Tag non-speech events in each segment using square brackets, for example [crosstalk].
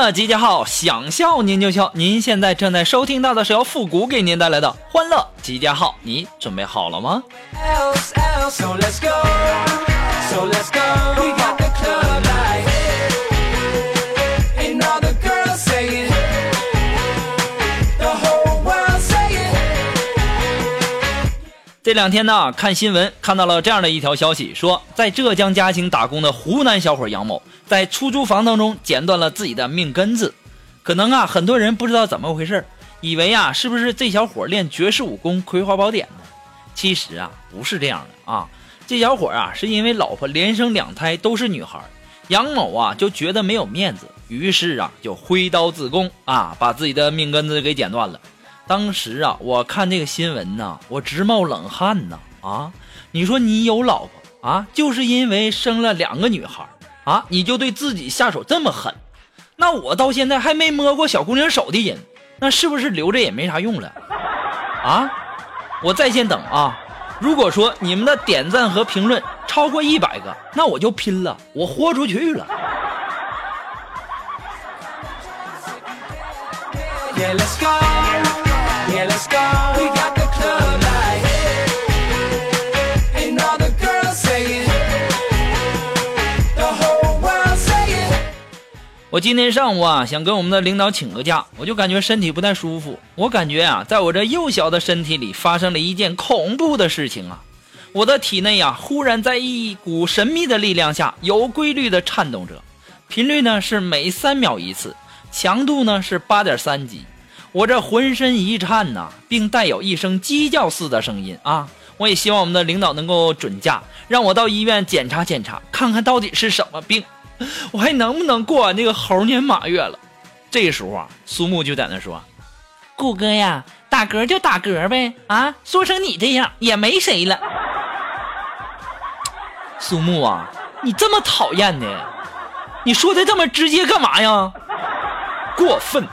乐集结号，想笑您就笑。您现在正在收听到的是由复古给您带来的欢乐集结号，你准备好了吗？Else, else, so let's go, so let's go. We got the club 这两天呢，看新闻看到了这样的一条消息，说在浙江嘉兴打工的湖南小伙杨某，在出租房当中剪断了自己的命根子。可能啊，很多人不知道怎么回事，以为啊，是不是这小伙练绝世武功《葵花宝典》呢？其实啊，不是这样的啊。这小伙啊，是因为老婆连生两胎都是女孩，杨某啊就觉得没有面子，于是啊就挥刀自宫啊，把自己的命根子给剪断了。当时啊，我看这个新闻呢，我直冒冷汗呐！啊，你说你有老婆啊，就是因为生了两个女孩啊，你就对自己下手这么狠？那我到现在还没摸过小姑娘手的人，那是不是留着也没啥用了？啊，我在线等啊！如果说你们的点赞和评论超过一百个，那我就拼了，我豁出去了。Yeah, let's go. 我今天上午啊，想跟我们的领导请个假，我就感觉身体不太舒服。我感觉啊，在我这幼小的身体里发生了一件恐怖的事情啊！我的体内啊，忽然在一股神秘的力量下，有规律的颤动着，频率呢是每三秒一次，强度呢是八点三级。我这浑身一颤呐、并带有一声鸡叫似的声音啊！我也希望我们的领导能够准假，让我到医院检查检查，看看到底是什么病。[laughs] 我还能不能过完这个猴年马月了？这时候啊，苏木就在那说：“顾哥呀，打嗝就打嗝呗，啊，说成你这样也没谁了。[laughs] ”苏木啊，你这么讨厌的？你说的这么直接干嘛呀？过分！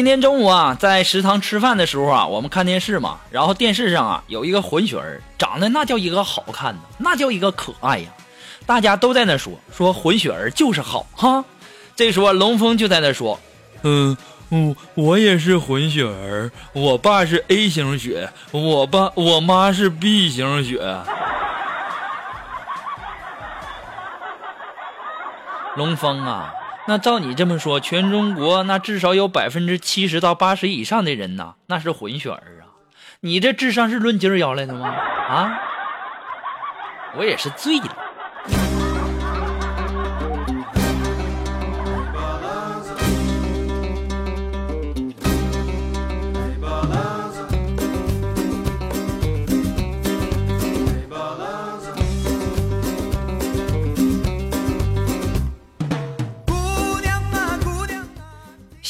今天中午啊，在食堂吃饭的时候啊，我们看电视嘛，然后电视上啊有一个混血儿，长得那叫一个好看呢，那叫一个可爱呀，大家都在那说说混血儿就是好哈。这时候龙峰就在那说，嗯，我我也是混血儿，我爸是 A 型血，我爸我妈是 B 型血。龙峰啊，那照你这么说，全中国那至少有百分之七十到八十以上的人呐，那是混血儿啊！你这智商是论斤儿要来的吗？啊，我也是醉了。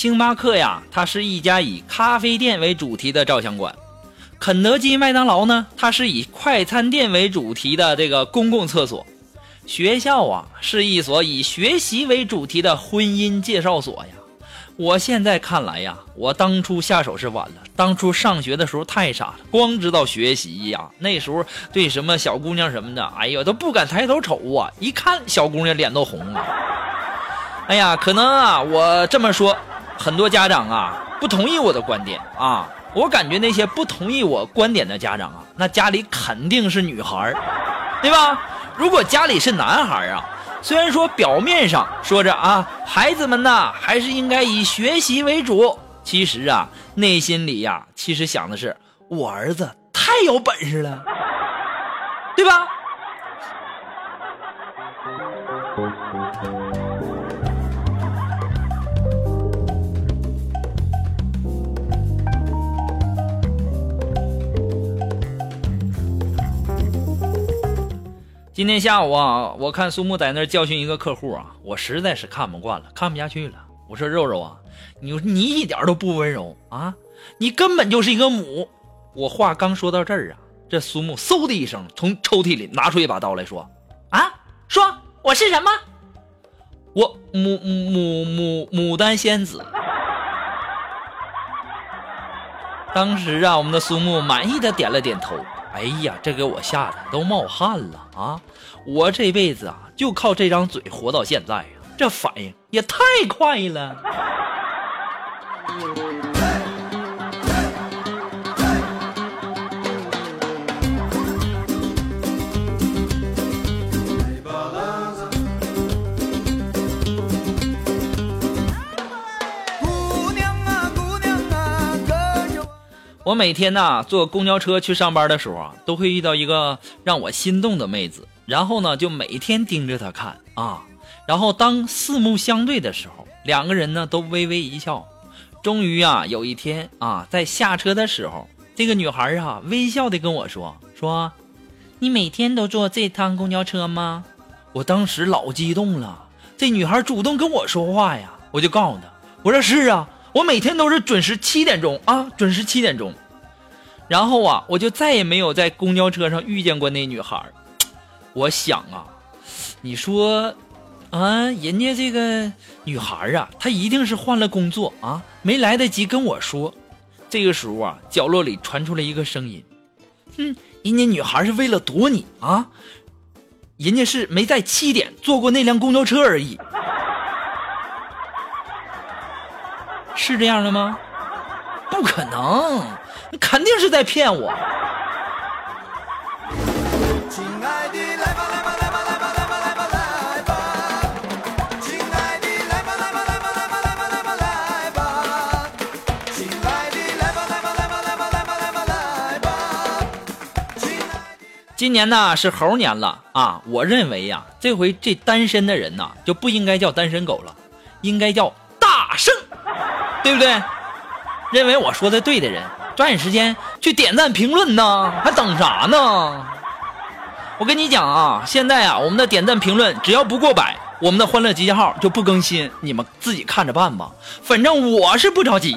星巴克呀，它是一家以咖啡店为主题的照相馆；肯德基、麦当劳呢，它是以快餐店为主题的这个公共厕所；学校啊，是一所以学习为主题的婚姻介绍所呀。我现在看来呀，我当初下手是晚了。当初上学的时候太傻了，光知道学习呀。那时候对什么小姑娘什么的，哎呀，都不敢抬头瞅啊！一看小姑娘脸都红了。[laughs] 哎呀，可能啊，我这么说，很多家长啊不同意我的观点啊。我感觉那些不同意我观点的家长啊，那家里肯定是女孩，对吧？如果家里是男孩啊，虽然说表面上说着啊，孩子们呐还是应该以学习为主，其实啊，内心里呀，其实想的是我儿子太有本事了，对吧？今天下午啊，我看苏木在那儿教训一个客户啊，我实在是看不惯了，看不下去了。我说肉肉啊，你你一点都不温柔啊，你根本就是一个母。我话刚说到这儿啊，这苏木嗖的一声从抽屉里拿出一把刀来说：“啊，说我是什么？我牡牡牡牡丹仙子。”当时啊，我们的苏木满意的点了点头。哎呀，这给我吓得都冒汗了啊！我这辈子啊，就靠这张嘴活到现在呀，这反应也太快了。我每天呐坐公交车去上班的时候啊，都会遇到一个让我心动的妹子，然后呢就每天盯着她看啊，然后当四目相对的时候，两个人呢都微微一笑。终于啊有一天啊，在下车的时候，这个女孩啊微笑的跟我说说：“你每天都坐这趟公交车吗？”我当时老激动了，这女孩主动跟我说话呀，我就告诉她，我说是啊，我每天都是准时七点钟啊，准时七点钟。然后啊，我就再也没有在公交车上遇见过那女孩。我想啊，你说啊，人家这个女孩啊，她一定是换了工作啊，没来得及跟我说。这个时候啊，角落里传出了一个声音：“哼，人家女孩是为了躲你啊，人家是没在七点坐过那辆公交车而已。”是这样的吗？不可能，你肯定是在骗我。亲爱的，来吧来吧来吧来吧来吧来吧来吧，亲爱的，来吧来吧来吧来吧来吧来吧来吧，亲爱的，来吧来吧来吧来吧来吧来吧来吧，亲爱的。今年呢是猴年了啊，我认为呀，这回这单身的人呐就不应该叫单身狗了，应该叫，对不对？认为我说的对的人，抓紧时间去点赞评论呢，还等啥呢？我跟你讲啊，现在啊，我们的点赞评论只要不过百，我们的欢乐集结号就不更新，你们自己看着办吧。反正我是不着急。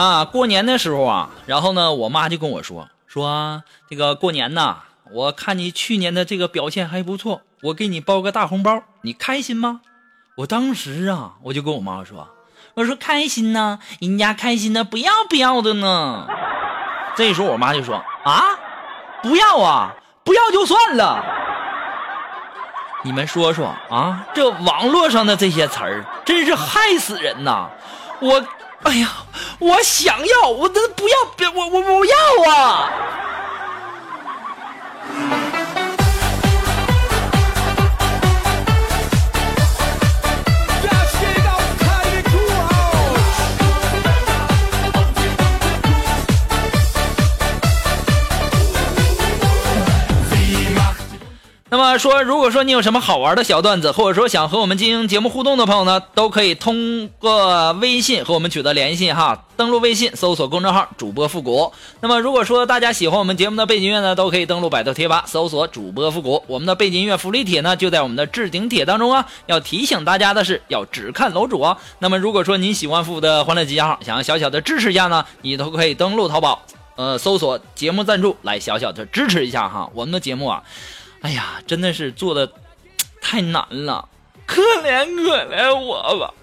啊，过年的时候啊，然后呢，我妈就跟我说说这个过年呐，我看你去年的这个表现还不错，我给你包个大红包，你开心吗？我当时啊，我就跟我妈说，我说开心呐，人家开心的不要不要的呢。这时候我妈就说啊，不要啊，不要就算了。你们说说啊，这网络上的这些词儿真是害死人呐！我，哎呀，我想要，我能不要，别我我我要啊！说，如果说你有什么好玩的小段子，或者说想和我们进行节目互动的朋友呢，都可以通过微信和我们取得联系哈。登录微信搜索公众号“主播复古”。那么如果说大家喜欢我们节目的背景音乐呢，都可以登录百度贴吧搜索“主播复古”。我们的背景音乐福利帖呢，就在我们的置顶帖当中啊。要提醒大家的是，要只看楼主啊。那么如果说您喜欢复古的欢乐集结号，想要小小的支持一下呢，你都可以登录淘宝，呃，搜索节目赞助来小小的支持一下哈。我们的节目啊。哎呀真的是做的 [tsk] 太难了可怜可怜我吧。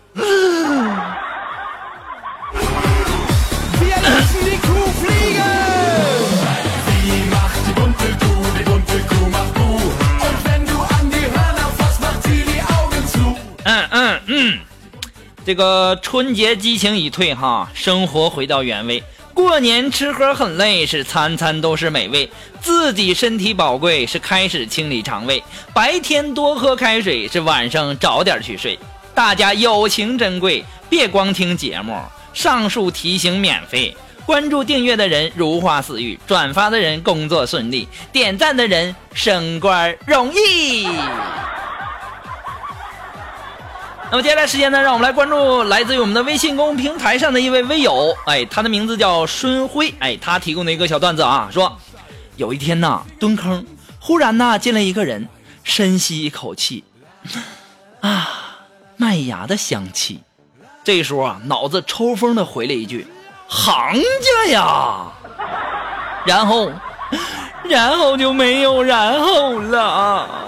嗯嗯嗯。这个春节激情已退哈生活回到原位。过年吃喝很累，是餐餐都是美味。自己身体宝贵，是开始清理肠胃。白天多喝开水，是晚上早点去睡。大家友情珍贵，别光听节目。上述提醒免费，关注订阅的人如花似玉，转发的人工作顺利，点赞的人升官容易。[laughs] 那么接下来时间呢，让我们来关注来自于我们的微信公众平台上的一位微友，哎，他的名字叫孙辉，哎，他提供的一个小段子啊，说有一天呐，蹲坑，忽然呐进来一个人，深吸一口气，啊，麦芽的香气。这时候啊，脑子抽风的回了一句：“行家呀！”然后，然后就没有然后了。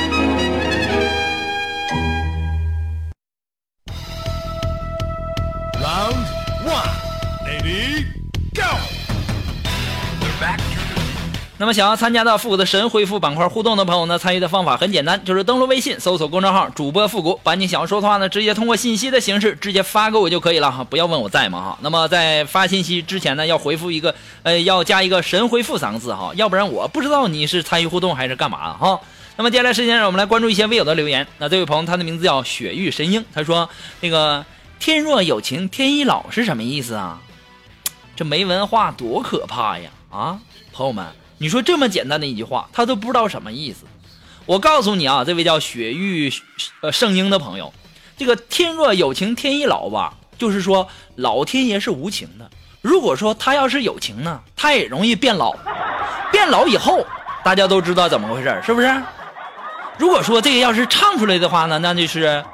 那么想要参加到复古的神回复板块互动的朋友呢，参与的方法很简单，就是登录微信搜索公众号主播复古，把你想要说的话呢，直接通过信息的形式直接发给我就可以了哈，不要问我在吗哈。那么在发信息之前呢，要回复一个呃，要加一个神回复三个字哈，要不然我不知道你是参与互动还是干嘛哈。那么接下来时间让我们来关注一些微友的留言。那这位朋友他的名字叫雪域神鹰，他说那个天若有情天亦老是什么意思啊？这没文化多可怕呀！啊，朋友们，你说这么简单的一句话，他都不知道什么意思。我告诉你啊，这位叫雪域呃圣婴的朋友，这个天若有情天亦老吧，就是说老天爷是无情的。如果说他要是有情呢，他也容易变老。变老以后，大家都知道怎么回事，是不是？如果说这个要是唱出来的话呢，那就是。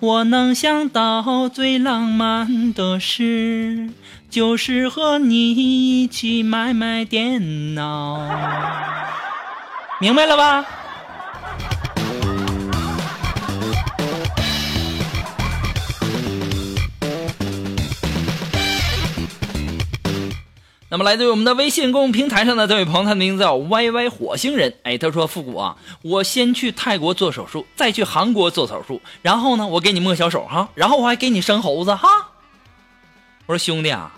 我能想到最浪漫的事，就是和你一起买买电脑，明白了吧？那么，来自于我们的微信公众平台上的这位朋友，他的名字叫 Y Y 火星人。哎，他说：“复古啊，我先去泰国做手术，再去韩国做手术，然后呢，我给你摸小手哈，然后我还给你生猴子哈。”我说：“兄弟啊，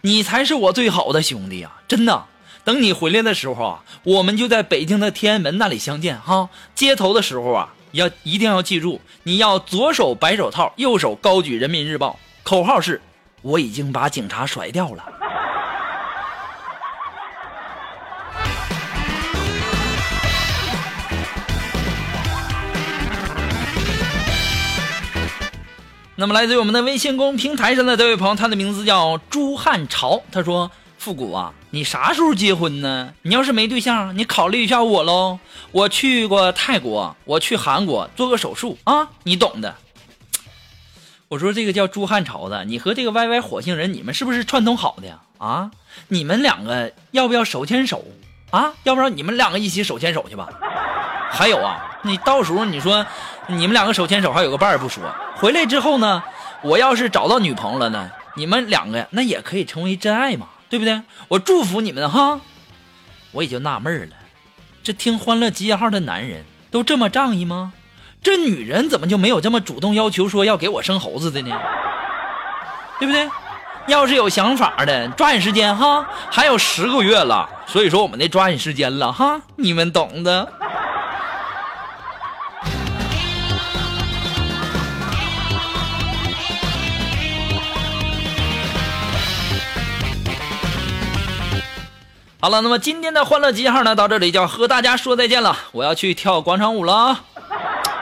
你才是我最好的兄弟啊，真的。等你回来的时候啊，我们就在北京的天安门那里相见哈。接头的时候啊，要一定要记住，你要左手白手套，右手高举人民日报，口号是：我已经把警察甩掉了。”那么，来自于我们的微信公平台上的这位朋友，他的名字叫朱汉朝。他说：“复古啊，你啥时候结婚呢？你要是没对象，你考虑一下我喽。我去过泰国，我去韩国做个手术啊，你懂的。” [laughs] 我说：“这个叫朱汉朝的，你和这个 Y Y 火星人，你们是不是串通好的呀？啊，你们两个要不要手牵手啊？要不然你们两个一起手牵手去吧。还有啊，你到时候你说你们两个手牵手，还有个伴儿不说，回来之后呢，我要是找到女朋友了呢，你们两个那也可以成为真爱嘛，对不对？我祝福你们哈。我也就纳闷了，这听《欢乐集结号》的男人都这么仗义吗？这女人怎么就没有这么主动要求说要给我生猴子的呢？对不对？要是有想法的，抓紧时间哈，还有十个月了，所以说我们得抓紧时间了哈，你们懂的。好了，那么今天的欢乐集结号呢，到这里就要和大家说再见了。我要去跳广场舞了啊！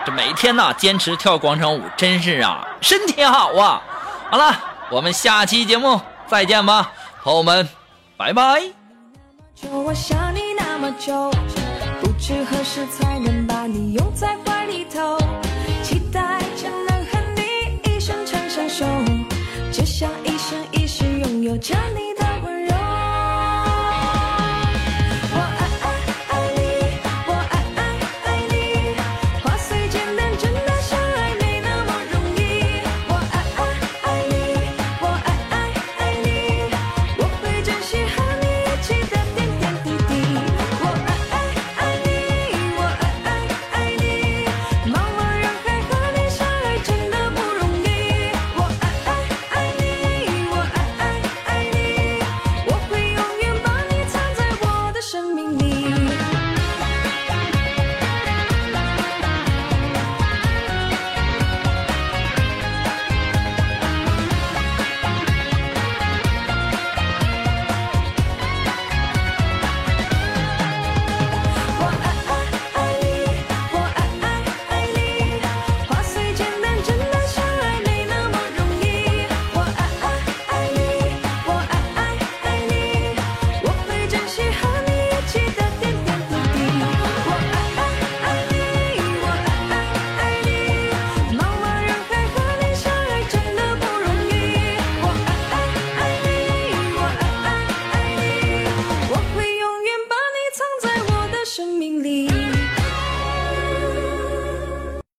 这每天呢，坚持跳广场舞，真是啊，身体好啊！好了，我们下期节目再见吧，朋友们，拜拜。不知何时才能把你拥在怀里头，期待着能和你一生长相守，只想一生一世拥有着